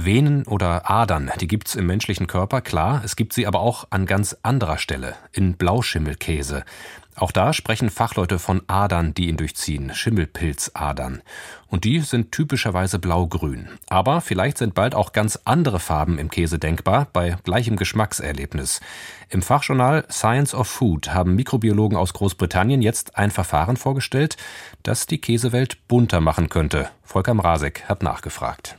Venen oder Adern, die gibt's im menschlichen Körper, klar, es gibt sie aber auch an ganz anderer Stelle, in Blauschimmelkäse. Auch da sprechen Fachleute von Adern, die ihn durchziehen, Schimmelpilzadern. Und die sind typischerweise blau-grün. Aber vielleicht sind bald auch ganz andere Farben im Käse denkbar, bei gleichem Geschmackserlebnis. Im Fachjournal Science of Food haben Mikrobiologen aus Großbritannien jetzt ein Verfahren vorgestellt, das die Käsewelt bunter machen könnte. Volker Mrazek hat nachgefragt.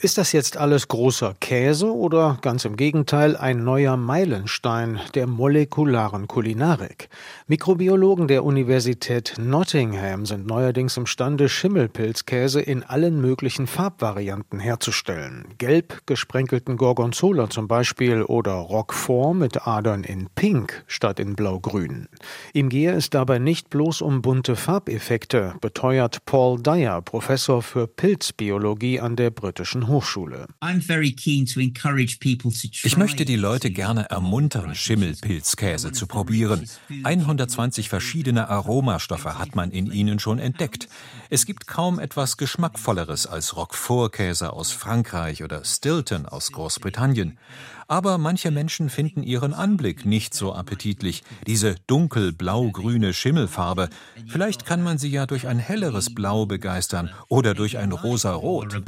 Ist das jetzt alles großer Käse oder ganz im Gegenteil ein neuer Meilenstein der molekularen Kulinarik? Mikrobiologen der Universität Nottingham sind neuerdings imstande, Schimmelpilzkäse in allen möglichen Farbvarianten herzustellen. Gelb gesprenkelten Gorgonzola zum Beispiel oder Roquefort mit Adern in Pink statt in Blau-Grün. Ihm gehe es dabei nicht bloß um bunte Farbeffekte, beteuert Paul Dyer, Professor für Pilzbiologie an der britischen Hochschule. Ich möchte die Leute gerne ermuntern, Schimmelpilzkäse zu probieren. 120 verschiedene Aromastoffe hat man in ihnen schon entdeckt. Es gibt kaum etwas Geschmackvolleres als Roquefort-Käse aus Frankreich oder Stilton aus Großbritannien. Aber manche Menschen finden ihren Anblick nicht so appetitlich, diese dunkel-blau-grüne Schimmelfarbe. Vielleicht kann man sie ja durch ein helleres Blau begeistern oder durch ein rosa-rot.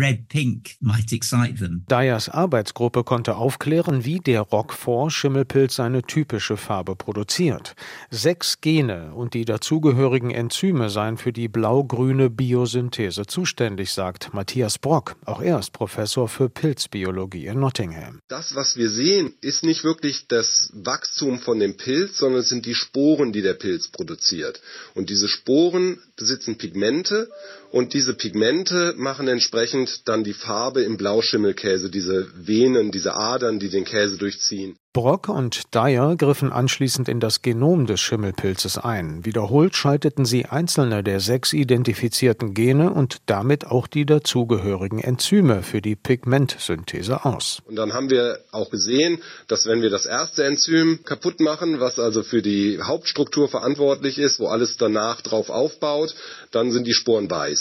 Dyers Arbeitsgruppe konnte aufklären, wie der Roquefort-Schimmelpilz seine typische Farbe produziert. Sechs Gene und die dazugehörigen Enzyme seien für die blau-grüne Biosynthese zuständig, sagt Matthias Brock. Auch er ist Professor für Pilzbiologie in Nottingham. Das, was wir sehen, ist nicht wirklich das Wachstum von dem Pilz, sondern es sind die Sporen, die der Pilz produziert. Und diese Sporen besitzen Pigmente und diese Pigmente machen entsprechend dann die Farbe im Blauschimmelkäse, diese Venen, diese Adern, die den Käse durchziehen. Brock und Dyer griffen anschließend in das Genom des Schimmelpilzes ein. Wiederholt schalteten sie einzelne der sechs identifizierten Gene und damit auch die dazugehörigen Enzyme für die Pigmentsynthese aus. Und dann haben wir auch gesehen, dass wenn wir das erste Enzym kaputt machen, was also für die Hauptstruktur verantwortlich ist, wo alles danach drauf aufbaut, dann sind die Sporen weiß.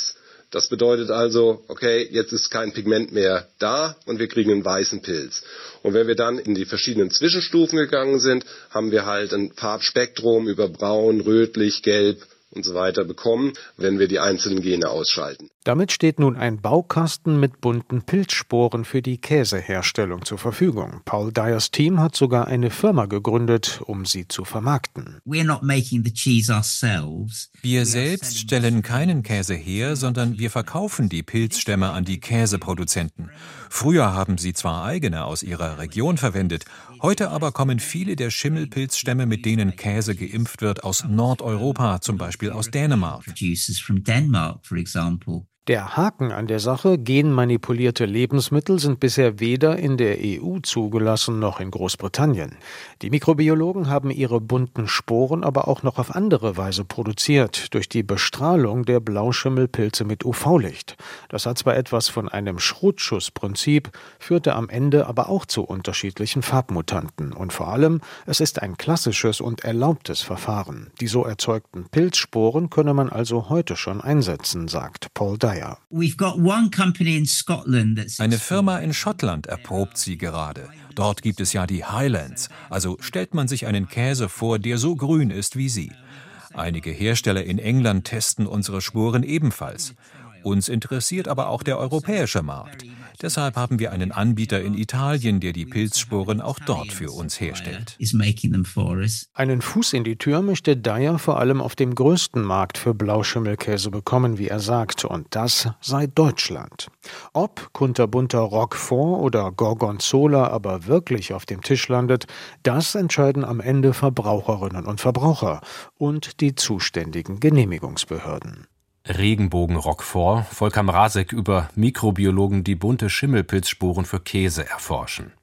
Das bedeutet also, okay, jetzt ist kein Pigment mehr da und wir kriegen einen weißen Pilz. Und wenn wir dann in die verschiedenen Zwischenstufen gegangen sind, haben wir halt ein Farbspektrum über braun, rötlich, gelb und so weiter bekommen, wenn wir die einzelnen Gene ausschalten. Damit steht nun ein Baukasten mit bunten Pilzsporen für die Käseherstellung zur Verfügung. Paul Dyers Team hat sogar eine Firma gegründet, um sie zu vermarkten. Wir selbst stellen keinen Käse her, sondern wir verkaufen die Pilzstämme an die Käseproduzenten. Früher haben sie zwar eigene aus ihrer Region verwendet, heute aber kommen viele der Schimmelpilzstämme, mit denen Käse geimpft wird, aus Nordeuropa, zum Beispiel aus Dänemark. Der Haken an der Sache, genmanipulierte Lebensmittel sind bisher weder in der EU zugelassen noch in Großbritannien. Die Mikrobiologen haben ihre bunten Sporen aber auch noch auf andere Weise produziert, durch die Bestrahlung der Blauschimmelpilze mit UV-Licht. Das hat zwar etwas von einem Schrotschuss-Prinzip, führte am Ende aber auch zu unterschiedlichen Farbmutanten. Und vor allem, es ist ein klassisches und erlaubtes Verfahren. Die so erzeugten Pilzsporen könne man also heute schon einsetzen, sagt Paul Dyer. Eine Firma in Schottland erprobt sie gerade. Dort gibt es ja die Highlands. Also stellt man sich einen Käse vor, der so grün ist wie sie. Einige Hersteller in England testen unsere Spuren ebenfalls. Uns interessiert aber auch der europäische Markt. Deshalb haben wir einen Anbieter in Italien, der die Pilzsporen auch dort für uns herstellt. Einen Fuß in die Tür möchte Dyer vor allem auf dem größten Markt für Blauschimmelkäse bekommen, wie er sagt, und das sei Deutschland. Ob kunterbunter Roquefort oder Gorgonzola aber wirklich auf dem Tisch landet, das entscheiden am Ende Verbraucherinnen und Verbraucher und die zuständigen Genehmigungsbehörden. Regenbogen-Roquefort, Volker Mrazek über Mikrobiologen, die bunte Schimmelpilzspuren für Käse erforschen.